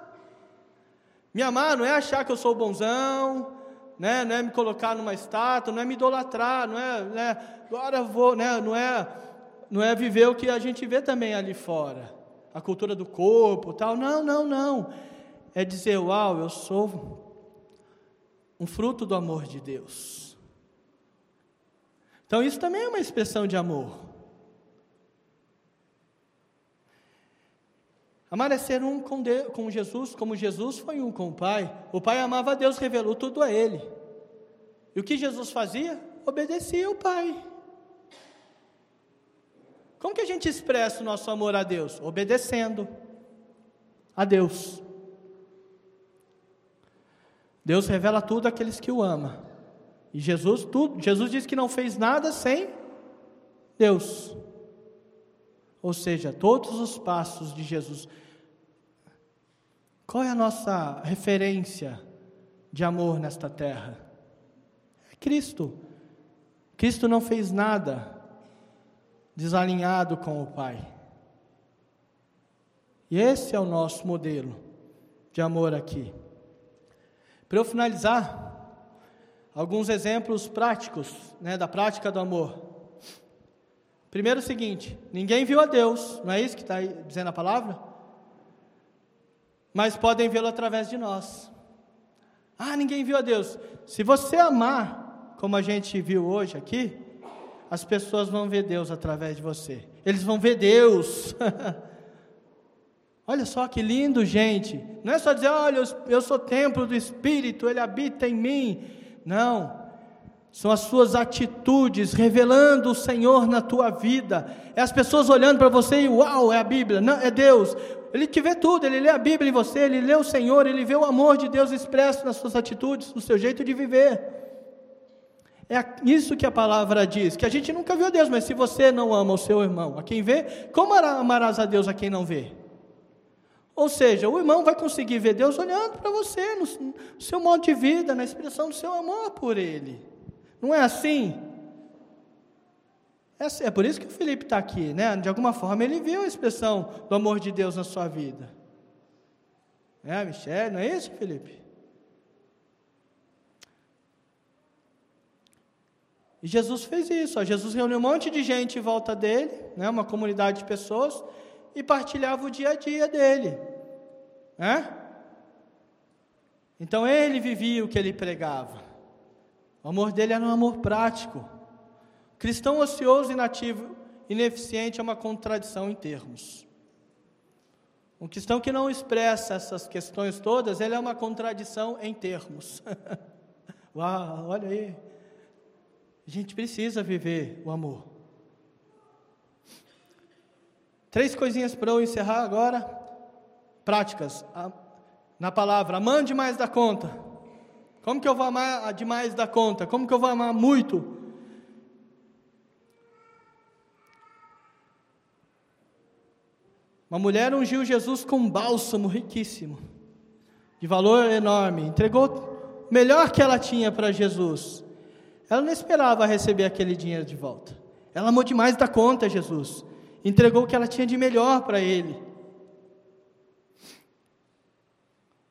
Me amar não é achar que eu sou bonzão, né? não é me colocar numa estátua, não é me idolatrar, não é, né? agora vou, né? não é não é viver o que a gente vê também ali fora, a cultura do corpo, tal. Não, não, não. É dizer, uau, eu sou um fruto do amor de Deus. Então isso também é uma expressão de amor. Amar é ser um com, Deus, com Jesus, como Jesus foi um com o Pai. O Pai amava a Deus, revelou tudo a Ele. E o que Jesus fazia? Obedecia ao Pai. Como que a gente expressa o nosso amor a Deus? Obedecendo a Deus. Deus revela tudo àqueles que o amam. E Jesus, tudo, Jesus disse que não fez nada sem Deus. Ou seja, todos os passos de Jesus. Qual é a nossa referência de amor nesta terra? É Cristo. Cristo não fez nada desalinhado com o Pai. E esse é o nosso modelo de amor aqui. Para eu finalizar, alguns exemplos práticos né, da prática do amor. Primeiro o seguinte: ninguém viu a Deus, não é isso que está dizendo a palavra? Mas podem vê-lo através de nós. Ah, ninguém viu a Deus. Se você amar, como a gente viu hoje aqui, as pessoas vão ver Deus através de você. Eles vão ver Deus. olha só que lindo, gente. Não é só dizer, olha, eu sou templo do Espírito, Ele habita em mim. Não. São as suas atitudes revelando o Senhor na tua vida. É as pessoas olhando para você e uau, é a Bíblia. Não, é Deus. Ele te vê tudo, ele lê a Bíblia em você, ele lê o Senhor, ele vê o amor de Deus expresso nas suas atitudes, no seu jeito de viver. É isso que a palavra diz, que a gente nunca viu Deus, mas se você não ama o seu irmão, a quem vê, como amarás a Deus a quem não vê? Ou seja, o irmão vai conseguir ver Deus olhando para você, no, seu modo de vida, na expressão do seu amor por Ele. Não é assim? É, assim, é por isso que o Felipe está aqui, né? De alguma forma ele viu a expressão do amor de Deus na sua vida. É, Michel, não é isso, Felipe? E Jesus fez isso. Ó. Jesus reuniu um monte de gente em volta dele, né, uma comunidade de pessoas, e partilhava o dia a dia dele. Né? Então ele vivia o que ele pregava. O amor dele era um amor prático. Cristão ocioso, inativo, ineficiente é uma contradição em termos. Um cristão que não expressa essas questões todas, ele é uma contradição em termos. Uau, olha aí. A gente precisa viver o amor. Três coisinhas para eu encerrar agora. Práticas. Na palavra, amando demais da conta. Como que eu vou amar demais da conta? Como que eu vou amar muito? Uma mulher ungiu Jesus com um bálsamo riquíssimo, de valor enorme, entregou o melhor que ela tinha para Jesus. Ela não esperava receber aquele dinheiro de volta. Ela amou demais da conta Jesus, entregou o que ela tinha de melhor para ele.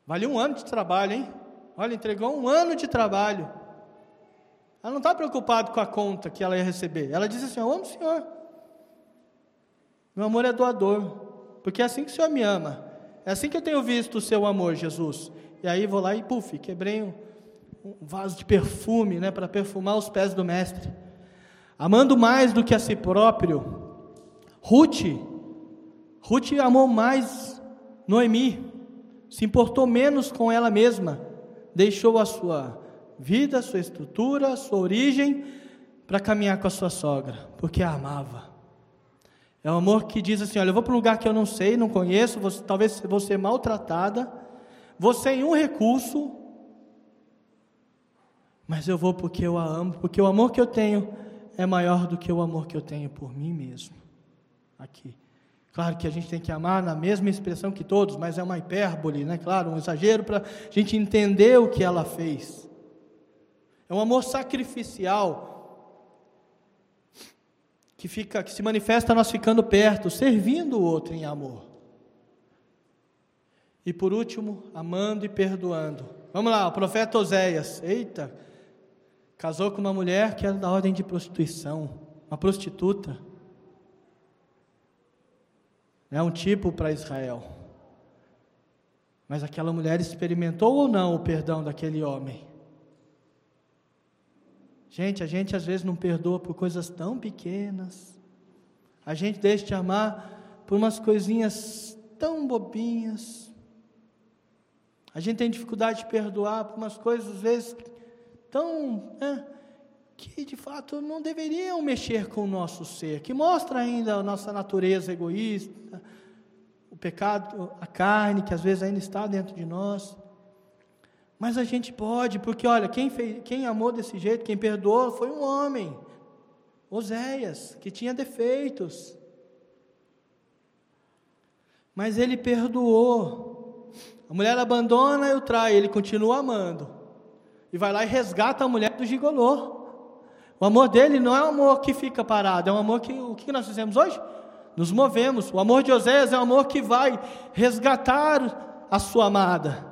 Vale um ano de trabalho, hein? Olha, entregou um ano de trabalho. Ela não está preocupada com a conta que ela ia receber. Ela diz assim: Eu amo o Senhor. Meu amor é doador porque é assim que o Senhor me ama. É assim que eu tenho visto o seu amor, Jesus. E aí vou lá e, puf, quebrei um, um vaso de perfume, né, para perfumar os pés do Mestre. Amando mais do que a si próprio. Ruth, Ruth amou mais Noemi, se importou menos com ela mesma, deixou a sua vida, sua estrutura, sua origem, para caminhar com a sua sogra, porque a amava. É um amor que diz assim: olha, eu vou para um lugar que eu não sei, não conheço, vou, talvez vou ser maltratada, vou sem um recurso, mas eu vou porque eu a amo, porque o amor que eu tenho é maior do que o amor que eu tenho por mim mesmo. Aqui. Claro que a gente tem que amar na mesma expressão que todos, mas é uma hipérbole, né? Claro, um exagero para a gente entender o que ela fez. É um amor sacrificial, que fica, que se manifesta nós ficando perto, servindo o outro em amor. E por último, amando e perdoando. Vamos lá, o profeta Oséias, eita, casou com uma mulher que era da ordem de prostituição, uma prostituta. É um tipo para Israel. Mas aquela mulher experimentou ou não o perdão daquele homem? Gente, a gente às vezes não perdoa por coisas tão pequenas. A gente deixa de amar por umas coisinhas tão bobinhas. A gente tem dificuldade de perdoar por umas coisas, às vezes, tão. Né, que de fato não deveriam mexer com o nosso ser, que mostra ainda a nossa natureza egoísta, o pecado, a carne que às vezes ainda está dentro de nós. Mas a gente pode, porque olha, quem, fez, quem amou desse jeito, quem perdoou, foi um homem, Oséias, que tinha defeitos. Mas ele perdoou. A mulher abandona e o trai, ele continua amando. E vai lá e resgata a mulher do gigolô. O amor dele não é um amor que fica parado, é um amor que o que nós fizemos hoje? Nos movemos. O amor de Oséias é um amor que vai resgatar a sua amada.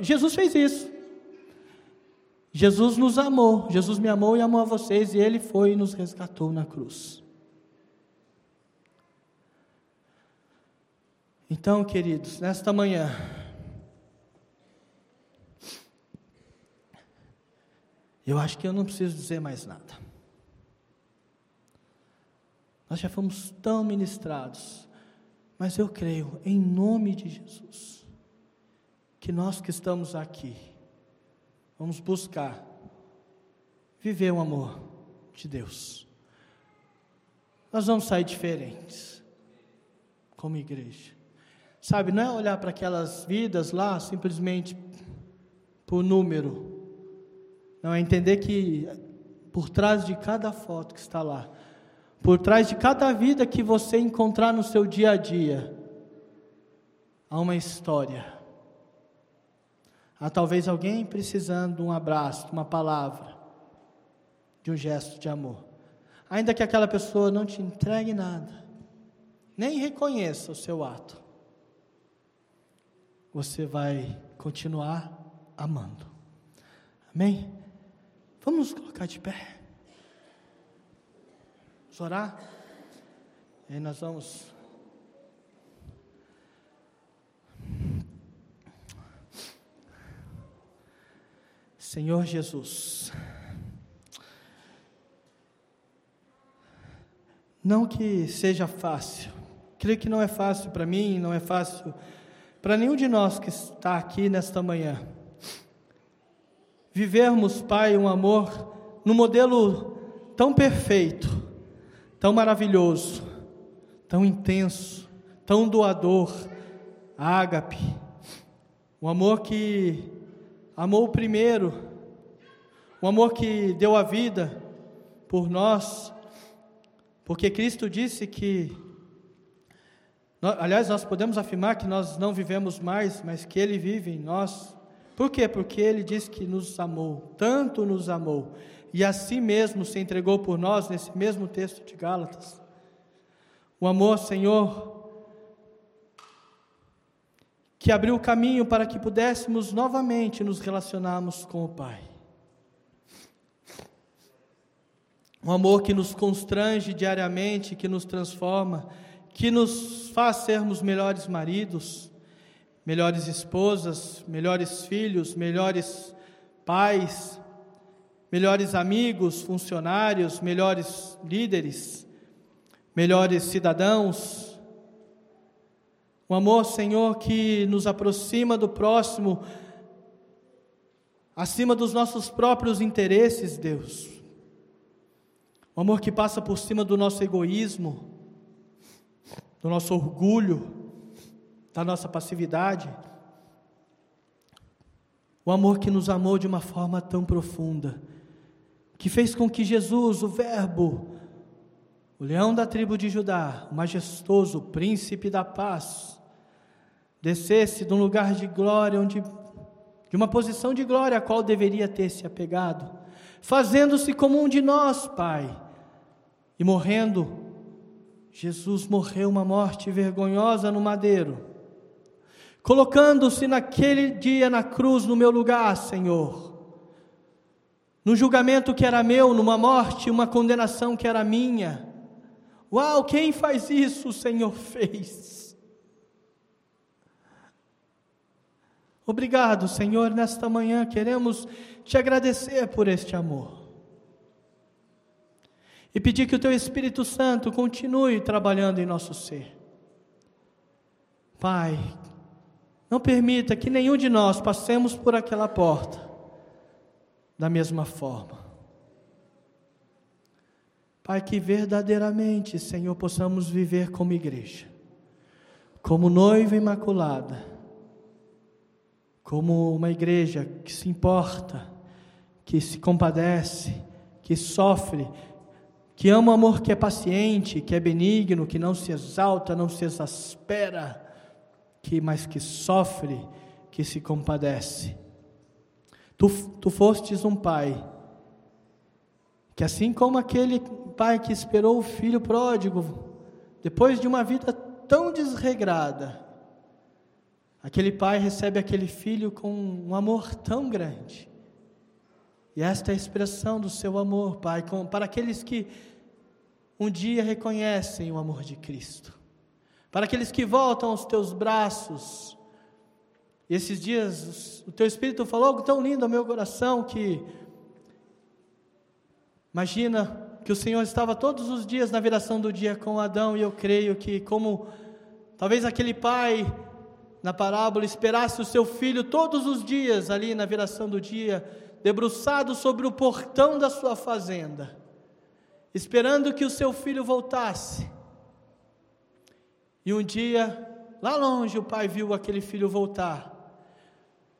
Jesus fez isso. Jesus nos amou, Jesus me amou e amou a vocês, e Ele foi e nos resgatou na cruz. Então, queridos, nesta manhã, eu acho que eu não preciso dizer mais nada. Nós já fomos tão ministrados, mas eu creio, em nome de Jesus, que nós que estamos aqui vamos buscar viver o amor de Deus. Nós vamos sair diferentes como igreja. Sabe, não é olhar para aquelas vidas lá simplesmente por número. Não é entender que por trás de cada foto que está lá, por trás de cada vida que você encontrar no seu dia a dia, há uma história Há talvez alguém precisando de um abraço, de uma palavra, de um gesto de amor. Ainda que aquela pessoa não te entregue nada, nem reconheça o seu ato, você vai continuar amando. Amém? Vamos nos colocar de pé. Vamos orar? E aí nós vamos. Senhor Jesus, não que seja fácil, creio que não é fácil para mim, não é fácil para nenhum de nós que está aqui nesta manhã. Vivermos, Pai, um amor no modelo tão perfeito, tão maravilhoso, tão intenso, tão doador, ágape, um amor que amou o primeiro, um amor que deu a vida por nós, porque Cristo disse que Aliás, nós podemos afirmar que nós não vivemos mais, mas que Ele vive em nós. Por quê? Porque Ele diz que nos amou, tanto nos amou, e a si mesmo se entregou por nós, nesse mesmo texto de Gálatas. O amor, Senhor, que abriu o caminho para que pudéssemos novamente nos relacionarmos com o Pai. Um amor que nos constrange diariamente, que nos transforma, que nos faz sermos melhores maridos, melhores esposas, melhores filhos, melhores pais, melhores amigos, funcionários, melhores líderes, melhores cidadãos. Um amor, Senhor, que nos aproxima do próximo, acima dos nossos próprios interesses, Deus. Um amor que passa por cima do nosso egoísmo do nosso orgulho, da nossa passividade. O amor que nos amou de uma forma tão profunda, que fez com que Jesus, o Verbo, o leão da tribo de Judá, o majestoso príncipe da paz, descesse de um lugar de glória, onde, de uma posição de glória a qual deveria ter se apegado, fazendo-se como um de nós, Pai, e morrendo Jesus morreu uma morte vergonhosa no madeiro, colocando-se naquele dia na cruz no meu lugar, Senhor. No julgamento que era meu, numa morte, uma condenação que era minha. Uau, quem faz isso, o Senhor fez. Obrigado, Senhor, nesta manhã queremos te agradecer por este amor e pedir que o Teu Espírito Santo continue trabalhando em nosso ser. Pai, não permita que nenhum de nós passemos por aquela porta da mesma forma. Pai, que verdadeiramente, Senhor, possamos viver como igreja, como noiva imaculada, como uma igreja que se importa, que se compadece, que sofre, que ama o amor que é paciente, que é benigno, que não se exalta, não se exaspera, que mas que sofre, que se compadece. Tu, tu fostes um pai, que assim como aquele pai que esperou o filho pródigo, depois de uma vida tão desregrada, aquele pai recebe aquele filho com um amor tão grande. E esta é a expressão do seu amor, Pai, com, para aqueles que um dia reconhecem o amor de Cristo. Para aqueles que voltam aos teus braços. Esses dias o teu Espírito falou algo tão lindo ao meu coração que imagina que o Senhor estava todos os dias na viração do dia com Adão e eu creio que como talvez aquele pai na parábola esperasse o seu filho todos os dias ali na viração do dia, debruçado sobre o portão da sua fazenda esperando que o seu filho voltasse. E um dia, lá longe, o pai viu aquele filho voltar.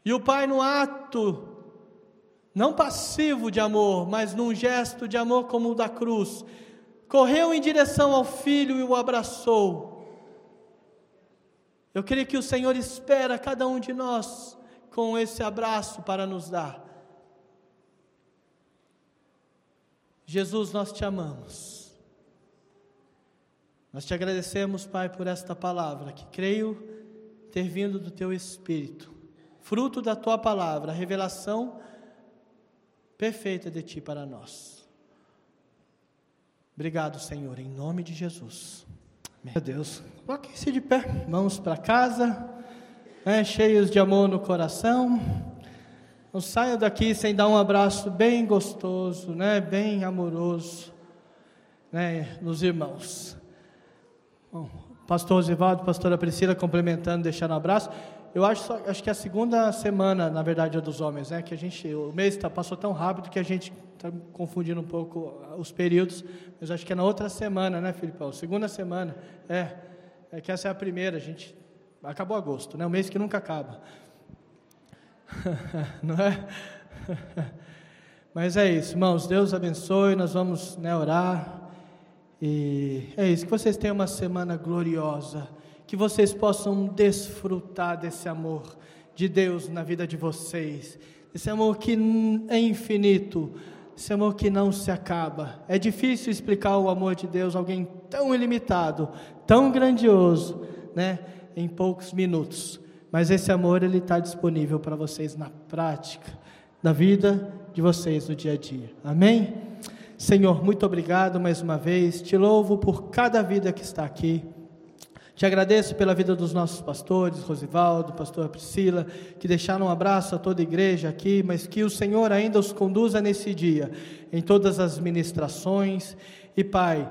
E o pai, no ato, não passivo de amor, mas num gesto de amor como o da cruz, correu em direção ao filho e o abraçou. Eu creio que o Senhor espera cada um de nós com esse abraço para nos dar. Jesus, nós te amamos. Nós te agradecemos, Pai, por esta palavra que creio ter vindo do teu Espírito, fruto da tua palavra, a revelação perfeita de ti para nós. Obrigado, Senhor, em nome de Jesus. Meu Deus, coloque-se de pé, vamos para casa, né, cheios de amor no coração. Não saia daqui sem dar um abraço bem gostoso, né, bem amoroso, né, nos irmãos. Bom, pastor Osivaldo, pastora Priscila complementando, deixando um abraço. Eu acho, acho que é a segunda semana, na verdade, é dos homens, né? Que a gente, o mês tá, passou tão rápido que a gente está confundindo um pouco os períodos. Mas acho que é na outra semana, né, Filipão? Segunda semana. É, é que essa é a primeira. A gente acabou agosto, né? O mês que nunca acaba. Não é? Mas é isso, irmãos. Deus abençoe. Nós vamos né, orar. E é isso. Que vocês tenham uma semana gloriosa que vocês possam desfrutar desse amor de Deus na vida de vocês, esse amor que é infinito, esse amor que não se acaba. É difícil explicar o amor de Deus a alguém tão ilimitado, tão grandioso, né, em poucos minutos. Mas esse amor ele está disponível para vocês na prática, na vida de vocês no dia a dia. Amém? Senhor, muito obrigado mais uma vez. Te louvo por cada vida que está aqui. Te agradeço pela vida dos nossos pastores, Rosivaldo, pastor Priscila, que deixaram um abraço a toda a igreja aqui, mas que o Senhor ainda os conduza nesse dia, em todas as ministrações. E Pai,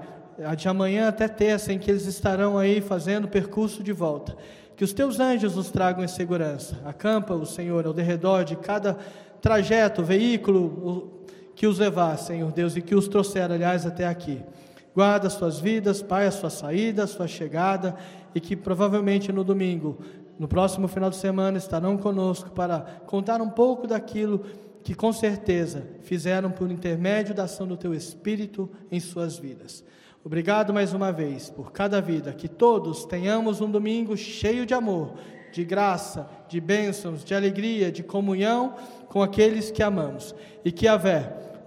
de amanhã até terça, em que eles estarão aí fazendo o percurso de volta. Que os teus anjos nos tragam em segurança. Acampa o Senhor ao derredor de cada trajeto, veículo que os levar, Senhor Deus, e que os trouxer, aliás, até aqui. Guarda as suas vidas, Pai, a sua saída, a sua chegada, e que provavelmente no domingo, no próximo final de semana, estarão conosco para contar um pouco daquilo que com certeza fizeram por intermédio da ação do Teu Espírito em suas vidas. Obrigado mais uma vez por cada vida, que todos tenhamos um domingo cheio de amor, de graça, de bênçãos, de alegria, de comunhão com aqueles que amamos, e que a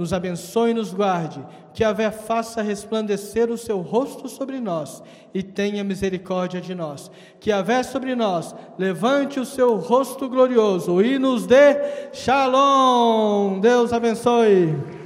nos abençoe e nos guarde, que a Vé faça resplandecer o seu rosto sobre nós e tenha misericórdia de nós. Que a Vé sobre nós levante o seu rosto glorioso e nos dê shalom. Deus abençoe.